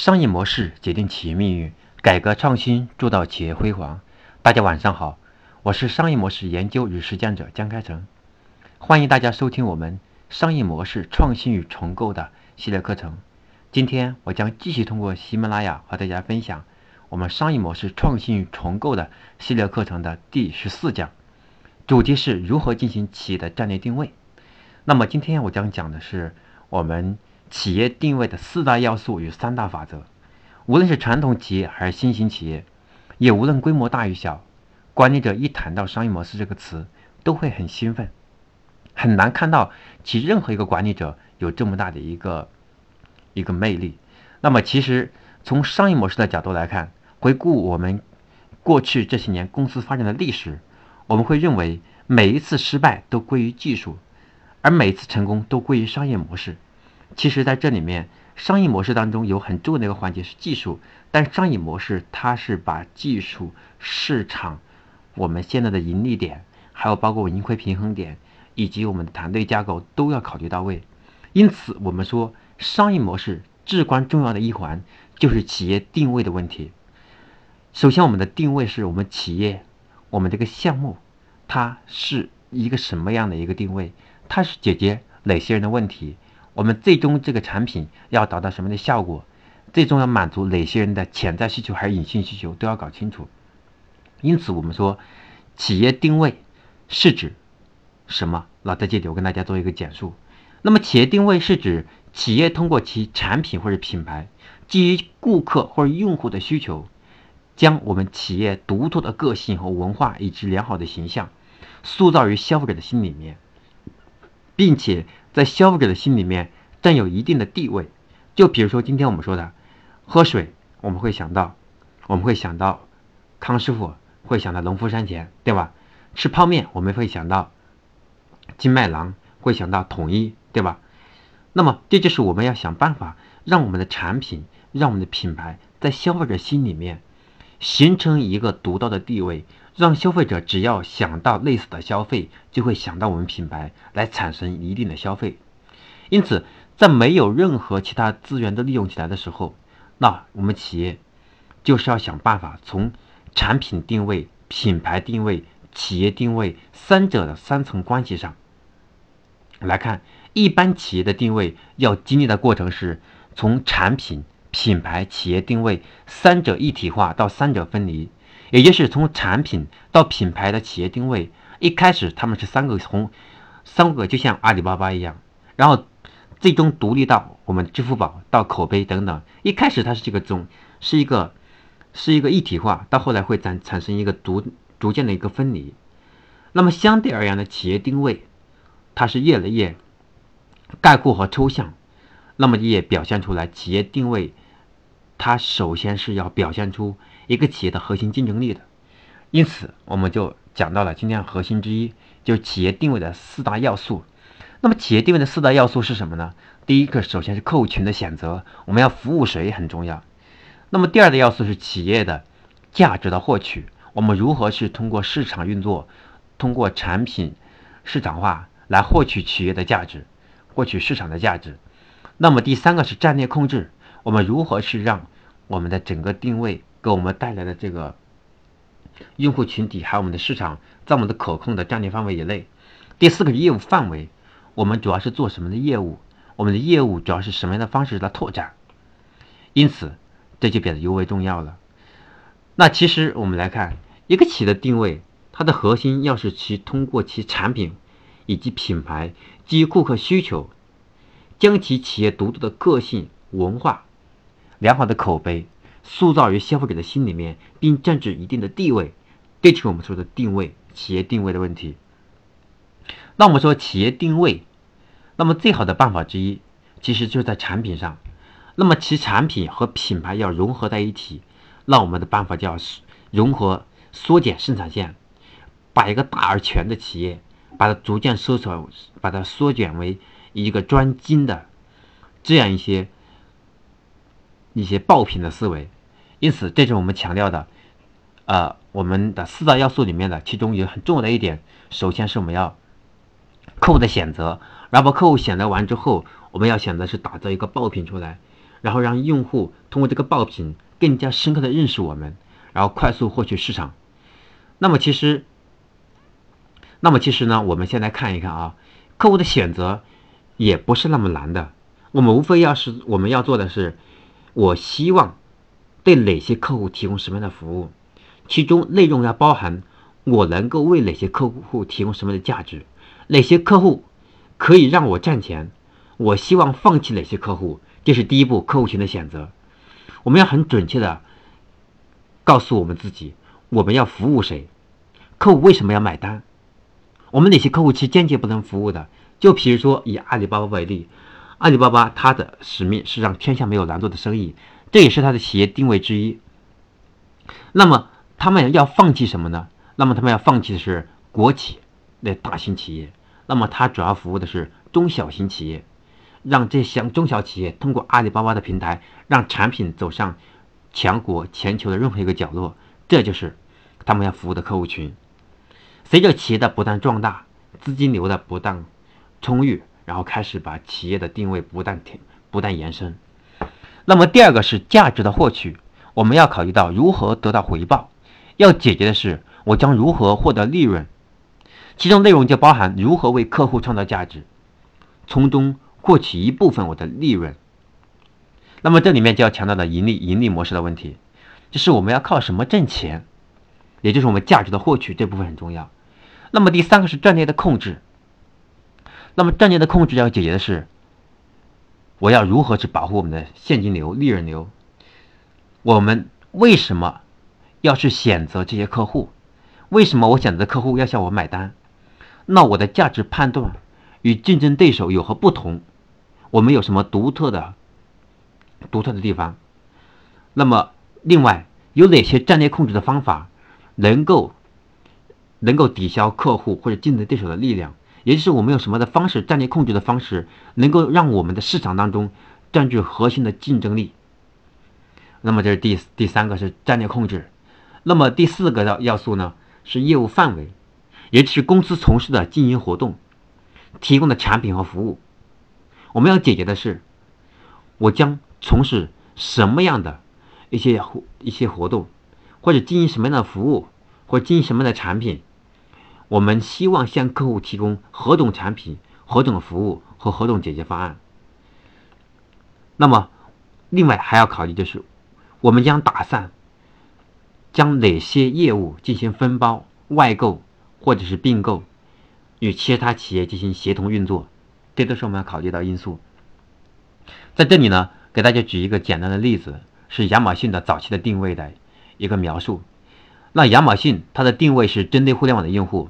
商业模式决定企业命运，改革创新铸造企业辉煌。大家晚上好，我是商业模式研究与实践者江开成，欢迎大家收听我们商业模式创新与重构的系列课程。今天我将继续通过喜马拉雅和大家分享我们商业模式创新与重构的系列课程的第十四讲，主题是如何进行企业的战略定位。那么今天我将讲的是我们。企业定位的四大要素与三大法则，无论是传统企业还是新型企业，也无论规模大与小，管理者一谈到商业模式这个词，都会很兴奋。很难看到其任何一个管理者有这么大的一个一个魅力。那么，其实从商业模式的角度来看，回顾我们过去这些年公司发展的历史，我们会认为每一次失败都归于技术，而每次成功都归于商业模式。其实，在这里面，商业模式当中有很重要的一个环节是技术，但商业模式它是把技术、市场、我们现在的盈利点，还有包括盈亏平衡点，以及我们的团队架构都要考虑到位。因此，我们说商业模式至关重要的一环就是企业定位的问题。首先，我们的定位是我们企业，我们这个项目，它是一个什么样的一个定位？它是解决哪些人的问题？我们最终这个产品要达到什么的效果？最终要满足哪些人的潜在需求还是隐性需求都要搞清楚。因此，我们说企业定位是指什么？那在这里我跟大家做一个简述。那么，企业定位是指企业通过其产品或者品牌，基于顾客或者用户的需求，将我们企业独特的个性和文化以及良好的形象塑造于消费者的心里面，并且。在消费者的心里面占有一定的地位，就比如说今天我们说的喝水，我们会想到，我们会想到康师傅，会想到农夫山泉，对吧？吃泡面我们会想到金麦郎，会想到统一，对吧？那么这就是我们要想办法让我们的产品，让我们的品牌在消费者心里面形成一个独到的地位。让消费者只要想到类似的消费，就会想到我们品牌来产生一定的消费。因此，在没有任何其他资源都利用起来的时候，那我们企业就是要想办法从产品定位、品牌定位、企业定位三者的三层关系上来看。一般企业的定位要经历的过程是从产品、品牌、企业定位三者一体化到三者分离。也就是从产品到品牌的企业定位，一开始他们是三个从三个就像阿里巴巴一样，然后最终独立到我们支付宝到口碑等等。一开始它是这个总是一个是一个一体化，到后来会产产生一个逐逐渐的一个分离。那么相对而言的企业定位，它是越来越概括和抽象，那么也表现出来企业定位，它首先是要表现出。一个企业的核心竞争力的，因此我们就讲到了今天核心之一，就是企业定位的四大要素。那么企业定位的四大要素是什么呢？第一个首先是客户群的选择，我们要服务谁很重要。那么第二的要素是企业的价值的获取，我们如何是通过市场运作，通过产品市场化来获取企业的价值，获取市场的价值。那么第三个是战略控制，我们如何是让我们的整个定位。给我们带来的这个用户群体，还有我们的市场，在我们的可控的战略范围以内。第四个是业务范围，我们主要是做什么的业务？我们的业务主要是什么样的方式来拓展？因此，这就变得尤为重要了。那其实我们来看一个企业的定位，它的核心要是其通过其产品以及品牌，基于顾客需求，将其企业独特的个性、文化、良好的口碑。塑造于消费者的心里面，并占据一定的地位，这就是我们说的定位，企业定位的问题。那我们说企业定位，那么最好的办法之一，其实就是在产品上。那么其产品和品牌要融合在一起，那我们的办法叫融合缩减生产线，把一个大而全的企业，把它逐渐缩小，把它缩减为一个专精的这样一些一些爆品的思维。因此，这是我们强调的，呃，我们的四大要素里面的其中有很重要的一点。首先是我们要客户的选择，然后客户选择完之后，我们要选择是打造一个爆品出来，然后让用户通过这个爆品更加深刻的认识我们，然后快速获取市场。那么其实，那么其实呢，我们先来看一看啊，客户的选择也不是那么难的。我们无非要是我们要做的是，我希望对哪些客户提供什么样的服务，其中内容要包含我能够为哪些客户提供什么样的价值，哪些客户可以让我赚钱，我希望放弃哪些客户，这是第一步客户群的选择。我们要很准确的告诉我们自己。我们要服务谁？客户为什么要买单？我们哪些客户是坚决不能服务的？就比如说以阿里巴巴为例，阿里巴巴它的使命是让天下没有难做的生意，这也是它的企业定位之一。那么他们要放弃什么呢？那么他们要放弃的是国企那大型企业。那么它主要服务的是中小型企业，让这些中小企业通过阿里巴巴的平台，让产品走上强国、全球的任何一个角落。这就是他们要服务的客户群。随着企业的不断壮大，资金流的不断充裕，然后开始把企业的定位不断不断延伸。那么第二个是价值的获取，我们要考虑到如何得到回报，要解决的是我将如何获得利润，其中内容就包含如何为客户创造价值，从中获取一部分我的利润。那么这里面就要强调的盈利盈利模式的问题。就是我们要靠什么挣钱，也就是我们价值的获取这部分很重要。那么第三个是战略的控制。那么战略的控制要解决的是，我要如何去保护我们的现金流、利润流？我们为什么要去选择这些客户？为什么我选择的客户要向我买单？那我的价值判断与竞争对手有何不同？我们有什么独特的、独特的地方？那么？另外，有哪些战略控制的方法能够能够抵消客户或者竞争对手的力量？也就是我们用什么的方式，战略控制的方式，能够让我们的市场当中占据核心的竞争力？那么这是第第三个是战略控制。那么第四个要要素呢是业务范围，也就是公司从事的经营活动、提供的产品和服务。我们要解决的是，我将从事什么样的？一些一些活动，或者经营什么样的服务，或经营什么样的产品，我们希望向客户提供何种产品、何种服务和何种解决方案。那么，另外还要考虑就是，我们将打算将哪些业务进行分包、外购或者是并购，与其他企业进行协同运作，这都是我们要考虑到因素。在这里呢，给大家举一个简单的例子。是亚马逊的早期的定位的一个描述。那亚马逊它的定位是针对互联网的用户，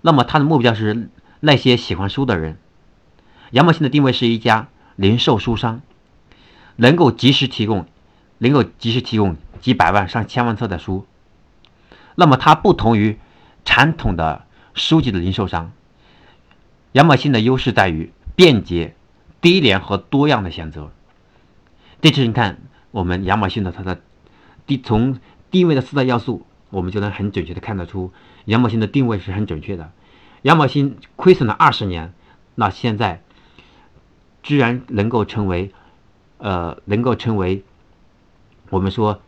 那么它的目标是那些喜欢书的人。亚马逊的定位是一家零售书商，能够及时提供，能够及时提供几百万上千万册的书。那么它不同于传统的书籍的零售商，亚马逊的优势在于便捷、低廉和多样的选择。这次你看。我们亚马逊的它的定从定位的四大要素，我们就能很准确的看得出亚马逊的定位是很准确的。亚马逊亏损了二十年，那现在居然能够成为呃能够成为我们说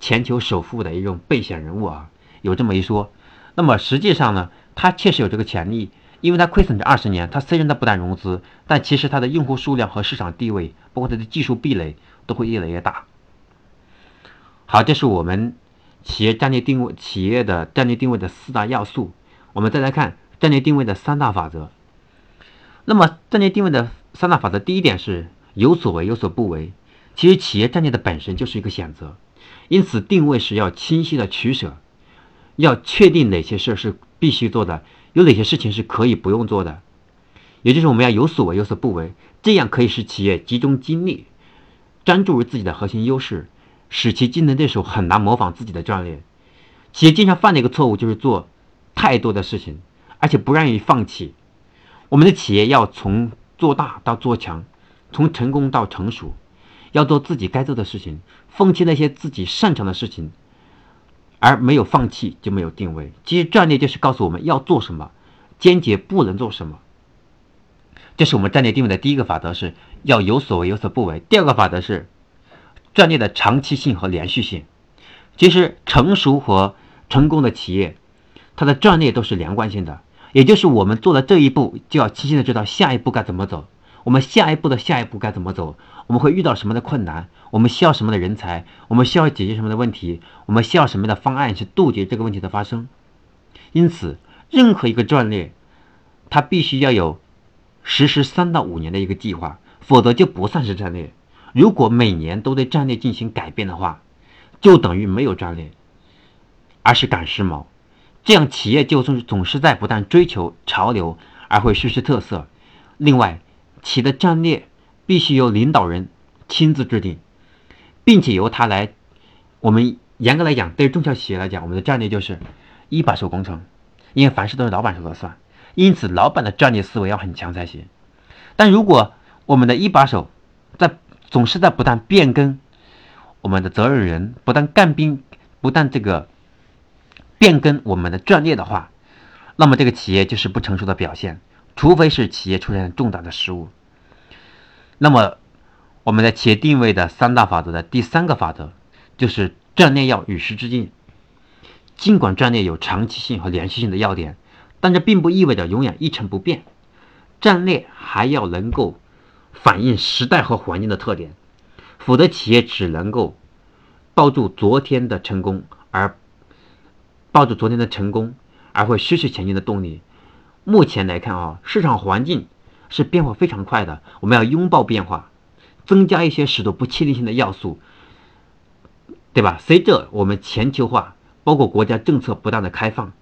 全球首富的一种备选人物啊，有这么一说。那么实际上呢，他确实有这个潜力，因为他亏损这二十年，他虽然他不但融资，但其实他的用户数量和市场地位，包括他的技术壁垒。都会越来越大。好，这是我们企业战略定位、企业的战略定位的四大要素。我们再来看战略定位的三大法则。那么，战略定位的三大法则，第一点是有所为有所不为。其实，企业战略的本身就是一个选择，因此定位时要清晰的取舍，要确定哪些事是必须做的，有哪些事情是可以不用做的。也就是我们要有所为有所不为，这样可以使企业集中精力。专注于自己的核心优势，使其竞争对手很难模仿自己的战略。企业经常犯的一个错误就是做太多的事情，而且不愿意放弃。我们的企业要从做大到做强，从成功到成熟，要做自己该做的事情，放弃那些自己擅长的事情，而没有放弃就没有定位。其实战略就是告诉我们要做什么，坚决不能做什么。这是我们战略定位的第一个法则，是要有所为有所不为。第二个法则是战略的长期性和连续性。其实成熟和成功的企业，它的战略都是连贯性的，也就是我们做了这一步，就要清晰的知道下一步该怎么走。我们下一步的下一步该怎么走？我们会遇到什么的困难？我们需要什么的人才？我们需要解决什么的问题？我们需要什么的方案去杜绝这个问题的发生？因此，任何一个战略，它必须要有实施三到五年的一个计划，否则就不算是战略。如果每年都对战略进行改变的话，就等于没有战略，而是赶时髦。这样企业就总总是在不断追求潮流，而会失去特色。另外，企业的战略必须由领导人亲自制定，并且由他来。我们严格来讲，对于中小企业来讲，我们的战略就是一把手工程，因为凡事都是老板说了算。因此，老板的战略思维要很强才行。但如果我们的一把手在总是在不断变更，我们的责任人不但干兵，不但这个变更我们的战略的话，那么这个企业就是不成熟的表现。除非是企业出现重大的失误，那么我们在企业定位的三大法则的第三个法则就是战略要与时俱进。尽管战略有长期性和连续性的要点，但这并不意味着永远一成不变。战略还要能够反映时代和环境的特点，否则企业只能够抱住昨天的成功，而抱住昨天的成功，而会失去前进的动力。目前来看啊，市场环境是变化非常快的，我们要拥抱变化，增加一些使得不确定性的要素，对吧？随着我们全球化，包括国家政策不断的开放，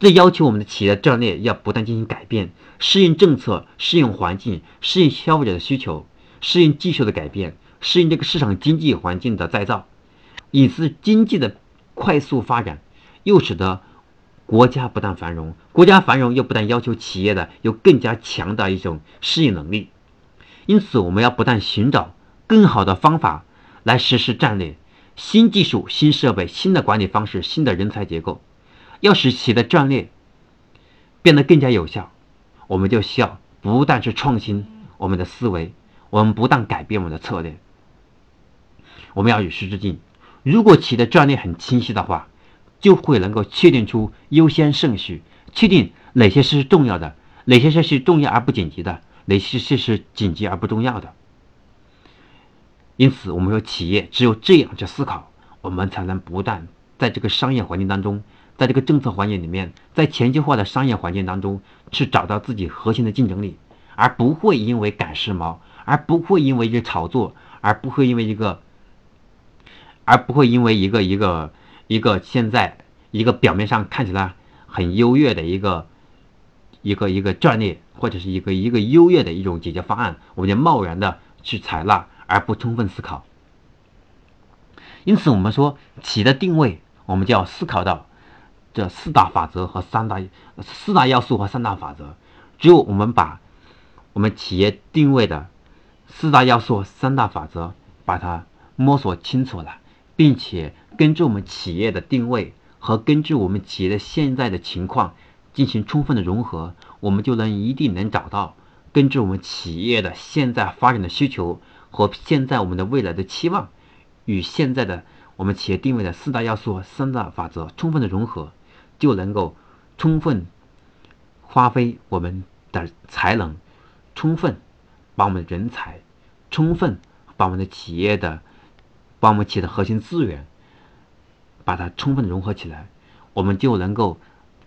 这要求我们的企业战略要不断进行改变，适应政策，适应环境，适应消费者的需求，适应技术的改变，适应这个市场经济环境的再造。因此，经济的快速发展，又使得。国家不断繁荣，国家繁荣又不但要求企业的有更加强大一种适应能力。因此，我们要不断寻找更好的方法来实施战略、新技术、新设备、新的管理方式、新的人才结构。要使企业的战略变得更加有效，我们就需要不但是创新我们的思维，我们不但改变我们的策略，我们要与时俱进。如果企业的战略很清晰的话，就会能够确定出优先顺序，确定哪些是重要的，哪些事是重要而不紧急的，哪些事是紧急而不重要的。因此，我们说企业只有这样去思考，我们才能不断在这个商业环境当中，在这个政策环境里面，在全球化的商业环境当中去找到自己核心的竞争力，而不会因为赶时髦，而不会因为一个炒作，而不会因为一个，而不会因为一个一个。一个现在一个表面上看起来很优越的一个一个一个战略，或者是一个一个优越的一种解决方案，我们就贸然的去采纳，而不充分思考。因此，我们说企业的定位，我们就要思考到这四大法则和三大四大要素和三大法则。只有我们把我们企业定位的四大要素、三大法则把它摸索清楚了，并且。根据我们企业的定位和根据我们企业的现在的情况进行充分的融合，我们就能一定能找到根据我们企业的现在发展的需求和现在我们的未来的期望，与现在的我们企业定位的四大要素、三大法则充分的融合，就能够充分发挥我们的才能，充分把我们的人才，充分把我们的企业的，把我们企业的核心资源。把它充分融合起来，我们就能够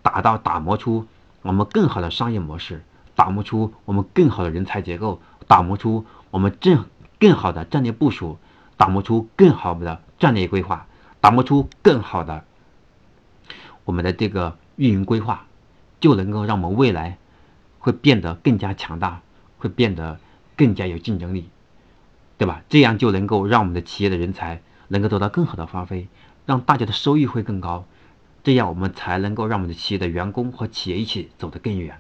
达到打磨出我们更好的商业模式，打磨出我们更好的人才结构，打磨出我们正更好的战略部署，打磨出更好的战略规划，打磨出更好的我们的这个运营规划，就能够让我们未来会变得更加强大，会变得更加有竞争力，对吧？这样就能够让我们的企业的人才能够得到更好的发挥。让大家的收益会更高，这样我们才能够让我们的企业的员工和企业一起走得更远。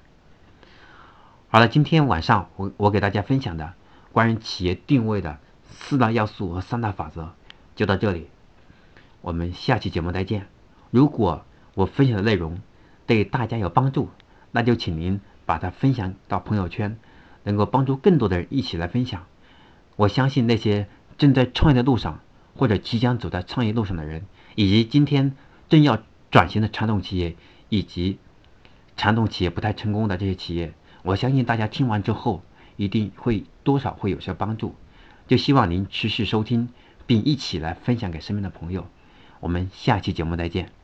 好了，今天晚上我我给大家分享的关于企业定位的四大要素和三大法则就到这里，我们下期节目再见。如果我分享的内容对大家有帮助，那就请您把它分享到朋友圈，能够帮助更多的人一起来分享。我相信那些正在创业的路上，或者即将走在创业路上的人，以及今天正要转型的传统企业，以及传统企业不太成功的这些企业，我相信大家听完之后，一定会多少会有些帮助。就希望您持续收听，并一起来分享给身边的朋友。我们下期节目再见。